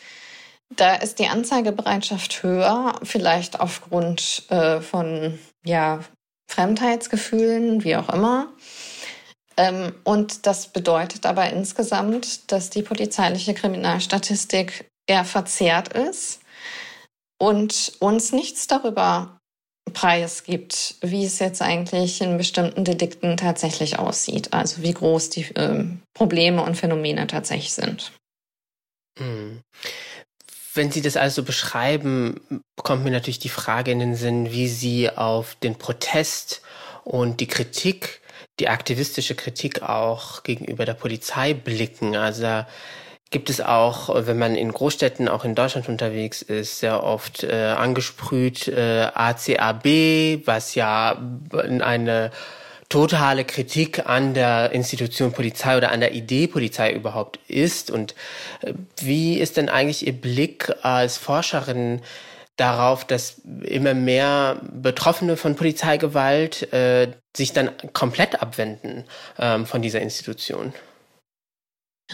da ist die Anzeigebereitschaft höher, vielleicht aufgrund äh, von ja, Fremdheitsgefühlen, wie auch immer. Ähm, und das bedeutet aber insgesamt, dass die polizeiliche Kriminalstatistik eher verzerrt ist und uns nichts darüber preisgibt, wie es jetzt eigentlich in bestimmten Delikten tatsächlich aussieht, also wie groß die äh, Probleme und Phänomene tatsächlich sind. Hm. Wenn Sie das also beschreiben, kommt mir natürlich die Frage in den Sinn, wie Sie auf den Protest und die Kritik, die aktivistische Kritik auch gegenüber der Polizei blicken. Also gibt es auch, wenn man in Großstädten, auch in Deutschland unterwegs ist, sehr oft äh, angesprüht äh, ACAB, was ja eine totale Kritik an der Institution Polizei oder an der Idee Polizei überhaupt ist. Und äh, wie ist denn eigentlich Ihr Blick als Forscherin darauf, dass immer mehr Betroffene von Polizeigewalt äh, sich dann komplett abwenden ähm, von dieser Institution?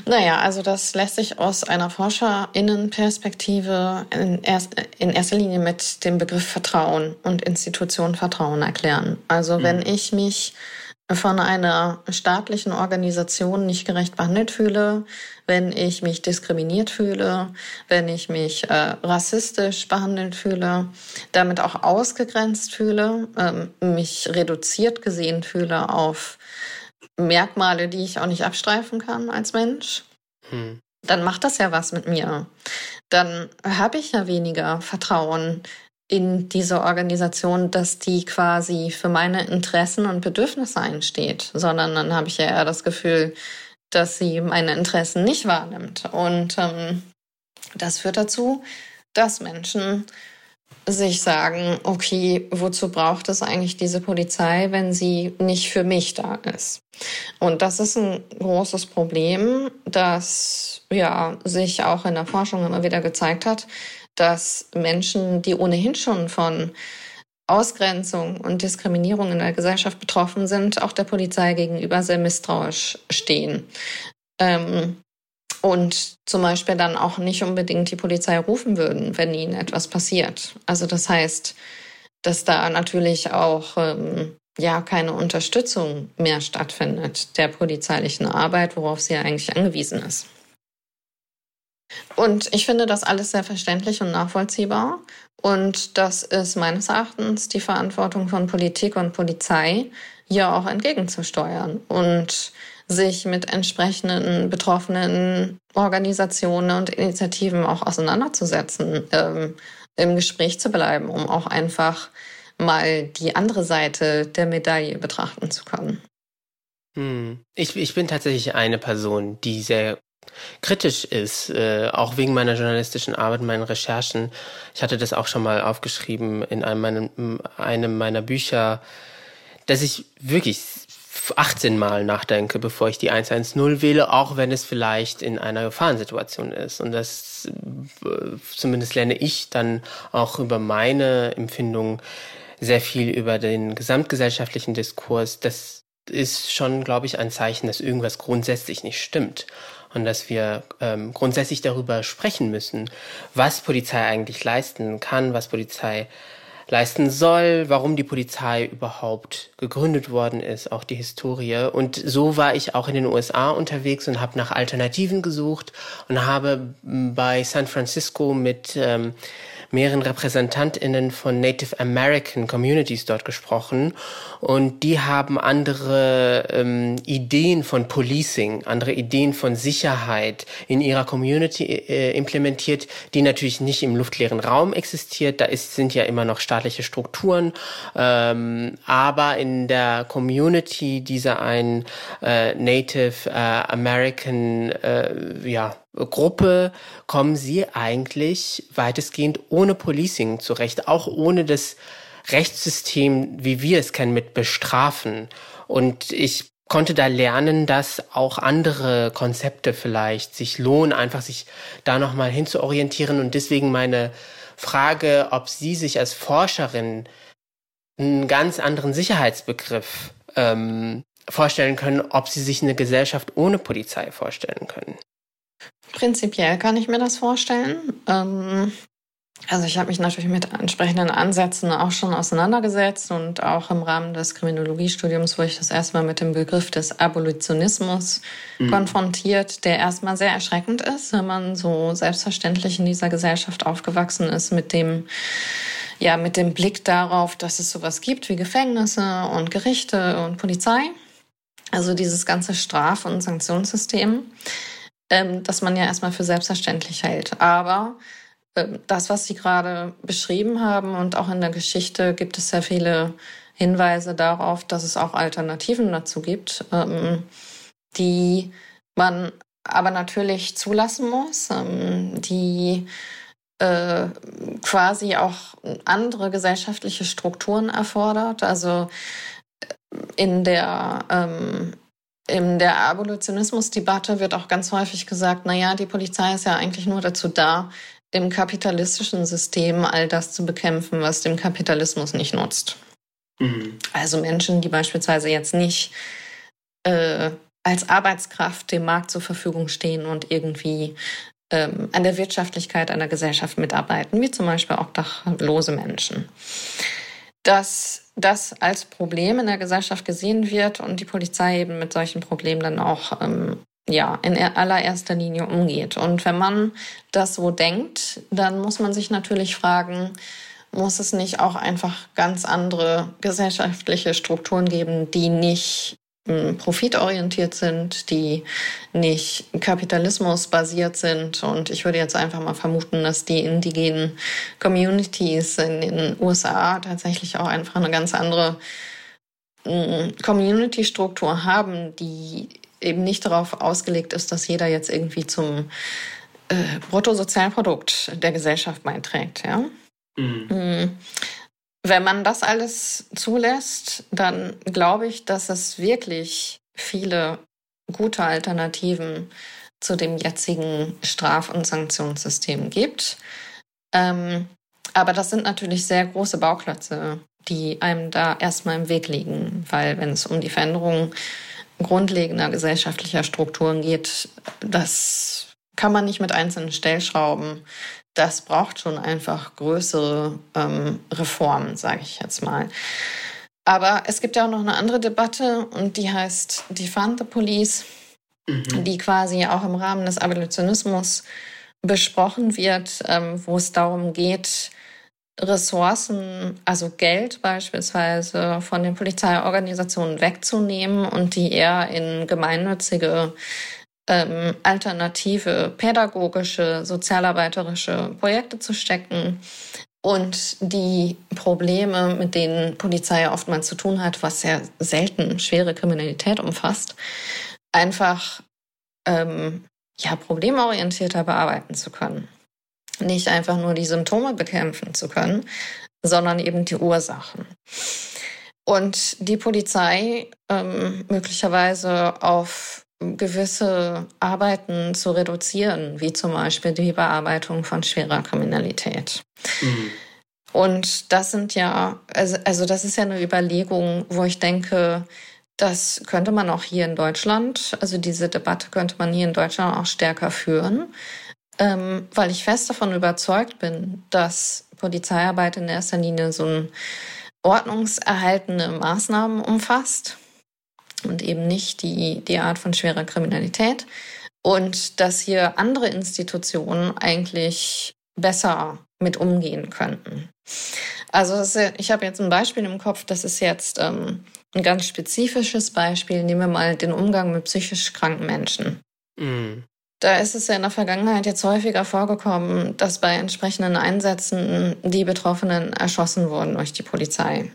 Naja, also das lässt sich aus einer Forscherinnenperspektive in, erst, in erster Linie mit dem Begriff Vertrauen und Institution Vertrauen erklären. Also mhm. wenn ich mich von einer staatlichen Organisation nicht gerecht behandelt fühle, wenn ich mich diskriminiert fühle, wenn ich mich äh, rassistisch behandelt fühle, damit auch ausgegrenzt fühle, ähm, mich reduziert gesehen fühle auf Merkmale, die ich auch nicht abstreifen kann als Mensch, hm. dann macht das ja was mit mir. Dann habe ich ja weniger Vertrauen in diese Organisation, dass die quasi für meine Interessen und Bedürfnisse einsteht, sondern dann habe ich ja eher das Gefühl, dass sie meine Interessen nicht wahrnimmt. Und ähm, das führt dazu, dass Menschen sich sagen, okay, wozu braucht es eigentlich diese Polizei, wenn sie nicht für mich da ist? Und das ist ein großes Problem, das ja sich auch in der Forschung immer wieder gezeigt hat, dass Menschen, die ohnehin schon von Ausgrenzung und Diskriminierung in der Gesellschaft betroffen sind, auch der Polizei gegenüber sehr misstrauisch stehen. Ähm, und zum Beispiel dann auch nicht unbedingt die Polizei rufen würden, wenn ihnen etwas passiert. Also das heißt, dass da natürlich auch ähm, ja keine Unterstützung mehr stattfindet der polizeilichen Arbeit, worauf sie ja eigentlich angewiesen ist. Und ich finde das alles sehr verständlich und nachvollziehbar. Und das ist meines Erachtens die Verantwortung von Politik und Polizei, hier auch entgegenzusteuern und sich mit entsprechenden betroffenen Organisationen und Initiativen auch auseinanderzusetzen, ähm, im Gespräch zu bleiben, um auch einfach mal die andere Seite der Medaille betrachten zu können. Hm. Ich, ich bin tatsächlich eine Person, die sehr kritisch ist, äh, auch wegen meiner journalistischen Arbeit, meinen Recherchen. Ich hatte das auch schon mal aufgeschrieben in einem, einem meiner Bücher, dass ich wirklich 18 Mal nachdenke, bevor ich die 110 wähle, auch wenn es vielleicht in einer Gefahrensituation ist. Und das äh, zumindest lerne ich dann auch über meine Empfindung sehr viel über den gesamtgesellschaftlichen Diskurs. Das ist schon, glaube ich, ein Zeichen, dass irgendwas grundsätzlich nicht stimmt und dass wir ähm, grundsätzlich darüber sprechen müssen, was Polizei eigentlich leisten kann, was Polizei leisten soll, warum die Polizei überhaupt gegründet worden ist, auch die Historie. Und so war ich auch in den USA unterwegs und habe nach Alternativen gesucht und habe bei San Francisco mit ähm, mehreren RepräsentantInnen von Native American Communities dort gesprochen und die haben andere ähm, Ideen von Policing, andere Ideen von Sicherheit in ihrer Community äh, implementiert, die natürlich nicht im luftleeren Raum existiert. Da ist, sind ja immer noch staatliche Strukturen, ähm, aber in der Community dieser einen äh, Native äh, American äh, ja, Gruppe kommen sie eigentlich weitestgehend ohne Policing zurecht, auch ohne das Rechtssystem, wie wir es kennen, mit Bestrafen. Und ich konnte da lernen, dass auch andere Konzepte vielleicht sich lohnen, einfach sich da nochmal hinzuorientieren. Und deswegen meine Frage, ob Sie sich als Forscherin einen ganz anderen Sicherheitsbegriff ähm, vorstellen können, ob Sie sich eine Gesellschaft ohne Polizei vorstellen können. Prinzipiell kann ich mir das vorstellen. Ähm, Also ich habe mich natürlich mit entsprechenden Ansätzen auch schon auseinandergesetzt und auch im Rahmen des Kriminologiestudiums wurde ich das erstmal mit dem Begriff des Abolitionismus mhm. konfrontiert, der erstmal sehr erschreckend ist, wenn man so selbstverständlich in dieser Gesellschaft aufgewachsen ist mit dem ja mit dem Blick darauf, dass es sowas gibt wie Gefängnisse und Gerichte und Polizei. Also dieses ganze Straf- und Sanktionssystem, ähm, das man ja erstmal für selbstverständlich hält. Aber ähm, das, was Sie gerade beschrieben haben und auch in der Geschichte gibt es sehr viele Hinweise darauf, dass es auch Alternativen dazu gibt, ähm, die man aber natürlich zulassen muss, ähm, die äh, quasi auch andere gesellschaftliche Strukturen erfordert. Also äh, in der in der Abolitionismusdebatte wird auch ganz häufig gesagt, na ja, die Polizei ist ja eigentlich nur dazu da, im kapitalistischen System all das zu bekämpfen, was dem Kapitalismus nicht nutzt. Mhm. Also Menschen, die beispielsweise jetzt nicht äh, als Arbeitskraft dem Markt zur Verfügung stehen und irgendwie ähm, an der Wirtschaftlichkeit einer Gesellschaft mitarbeiten, wie zum Beispiel auch dachlose Menschen. Dass das als Problem in der Gesellschaft gesehen wird und die Polizei eben mit solchen Problemen dann auch ähm, ja, in allererster Linie umgeht. Und wenn man das so denkt, dann muss man sich natürlich fragen, muss es nicht auch einfach ganz andere gesellschaftliche Strukturen geben, die nicht profitorientiert sind, die nicht kapitalismusbasiert sind. Und ich würde jetzt einfach mal vermuten, dass die indigenen Communities in den USA tatsächlich auch einfach eine ganz andere hm, Community-Struktur haben, die eben nicht darauf ausgelegt ist, dass jeder jetzt irgendwie zum äh, Bruttosozialprodukt der Gesellschaft beiträgt. Ja? Mhm. Wenn man das alles zulässt, dann glaube ich, dass es wirklich viele gute Alternativen zu dem jetzigen Straf- und Sanktionssystem gibt. Ähm, aber das sind natürlich sehr große Bauklötze, die einem da erstmal im Weg liegen, weil wenn es um die Veränderung grundlegender gesellschaftlicher Strukturen geht, das kann man nicht mit einzelnen Stellschrauben. Das braucht schon einfach größere ähm, Reformen, sage ich jetzt mal. Aber es gibt ja auch noch eine andere Debatte und die heißt Defund the Police, mhm. die quasi auch im Rahmen des Abolitionismus besprochen wird, ähm, wo es darum geht, Ressourcen, also Geld beispielsweise von den Polizeiorganisationen wegzunehmen und die eher in gemeinnützige ähm, alternative pädagogische, sozialarbeiterische Projekte zu stecken und die Probleme, mit denen Polizei oftmals zu tun hat, was sehr selten schwere Kriminalität umfasst, einfach ähm, ja, problemorientierter bearbeiten zu können nicht einfach nur die Symptome bekämpfen zu können, sondern eben die Ursachen. Und die Polizei ähm, möglicherweise auf gewisse Arbeiten zu reduzieren, wie zum Beispiel die Bearbeitung von schwerer Kriminalität. Mhm. Und das sind ja, also, also das ist ja eine Überlegung, wo ich denke, das könnte man auch hier in Deutschland, also diese Debatte könnte man hier in Deutschland auch stärker führen ähm, weil ich fest davon überzeugt bin, dass Polizeiarbeit in erster Linie so ein ordnungserhaltende Maßnahmen umfasst und eben nicht die, die Art von schwerer Kriminalität. Und dass hier andere Institutionen eigentlich besser mit umgehen könnten. Also ist, ich habe jetzt ein Beispiel im Kopf, das ist jetzt ähm, ein ganz spezifisches Beispiel. Nehmen wir mal den Umgang mit psychisch kranken Menschen. Mm. Da ist es ja in der Vergangenheit jetzt häufiger vorgekommen, dass bei entsprechenden Einsätzen die Betroffenen erschossen wurden durch die Polizei.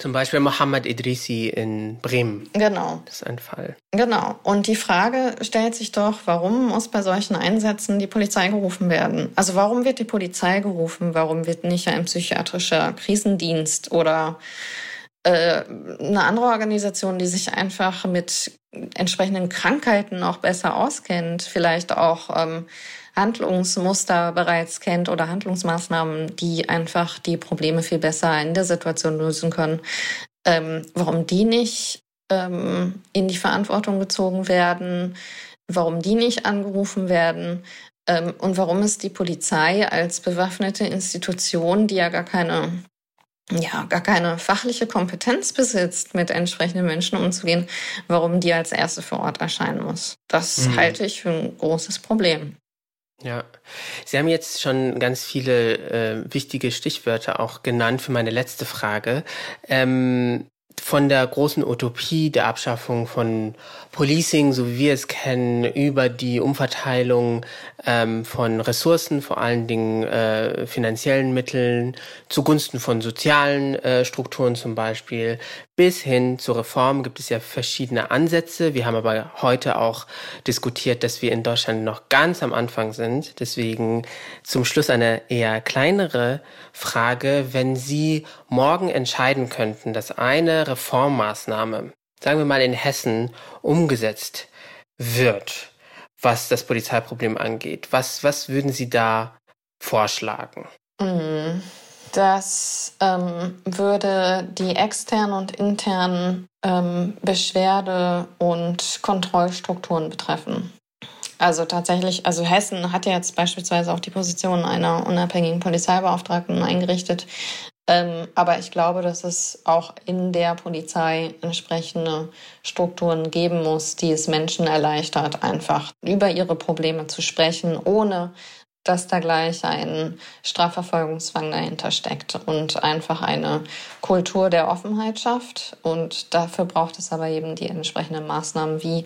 Zum Beispiel Mohammed Idrisi in Bremen. Genau. Das ist ein Fall. Genau. Und die Frage stellt sich doch, warum muss bei solchen Einsätzen die Polizei gerufen werden? Also warum wird die Polizei gerufen? Warum wird nicht ein psychiatrischer Krisendienst oder äh, eine andere Organisation, die sich einfach mit entsprechenden Krankheiten auch besser auskennt, vielleicht auch ähm, Handlungsmuster bereits kennt oder Handlungsmaßnahmen, die einfach die Probleme viel besser in der Situation lösen können. Ähm, warum die nicht ähm, in die Verantwortung gezogen werden, warum die nicht angerufen werden, Ähm, und warum ist die Polizei als bewaffnete Institution, die ja gar keine ja, gar keine fachliche Kompetenz besitzt, mit entsprechenden Menschen umzugehen, warum die als erste vor Ort erscheinen muss. Das mhm. halte ich für ein großes Problem. Ja, Sie haben jetzt schon ganz viele äh, wichtige Stichwörter auch genannt für meine letzte Frage. Ähm, von der großen Utopie der Abschaffung von Policing, so wie wir es kennen, über die Umverteilung ähm, von Ressourcen, vor allen Dingen äh, finanziellen Mitteln, zugunsten von sozialen äh, Strukturen zum Beispiel, bis hin zur Reform gibt es ja verschiedene Ansätze. Wir haben aber heute auch diskutiert, dass wir in Deutschland noch ganz am Anfang sind. Deswegen zum Schluss eine eher kleinere Frage. Wenn Sie morgen entscheiden könnten, dass eine Reformmaßnahme, sagen wir mal in Hessen, umgesetzt wird, was das Polizeiproblem angeht, was, was würden Sie da vorschlagen? Mhm. Das ähm, würde die externen und internen ähm, Beschwerde- und Kontrollstrukturen betreffen. Also tatsächlich, also Hessen hat ja jetzt beispielsweise auch die Position einer unabhängigen Polizeibeauftragten eingerichtet. Ähm, aber ich glaube, dass es auch in der Polizei entsprechende Strukturen geben muss, die es Menschen erleichtert, einfach über ihre Probleme zu sprechen, ohne dass da gleich ein Strafverfolgungszwang dahinter steckt und einfach eine Kultur der Offenheit schafft. Und dafür braucht es aber eben die entsprechenden Maßnahmen wie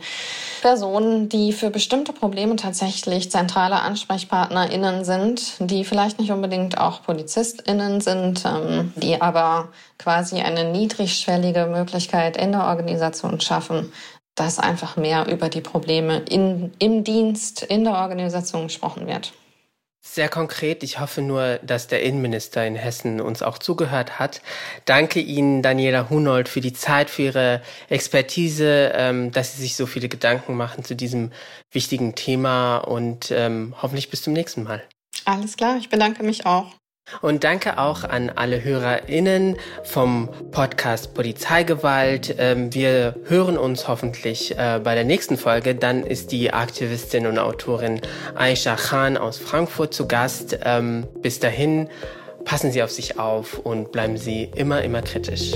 Personen, die für bestimmte Probleme tatsächlich zentrale AnsprechpartnerInnen sind, die vielleicht nicht unbedingt auch PolizistInnen sind, ähm, die aber quasi eine niedrigschwellige Möglichkeit in der Organisation schaffen, dass einfach mehr über die Probleme in, im Dienst, in der Organisation gesprochen wird. Sehr konkret. Ich hoffe nur, dass der Innenminister in Hessen uns auch zugehört hat. Danke Ihnen, Daniela Hunold, für die Zeit, für Ihre Expertise, ähm, dass Sie sich so viele Gedanken machen zu diesem wichtigen Thema und ähm, hoffentlich bis zum nächsten Mal. Alles klar, ich bedanke mich auch. Und danke auch an alle HörerInnen vom Podcast Polizeigewalt. Ähm, wir hören uns hoffentlich äh, bei der nächsten Folge. Dann ist die Aktivistin und Autorin Aisha Khan aus Frankfurt zu Gast. Ähm, bis dahin, passen Sie auf sich auf und bleiben Sie immer, immer kritisch.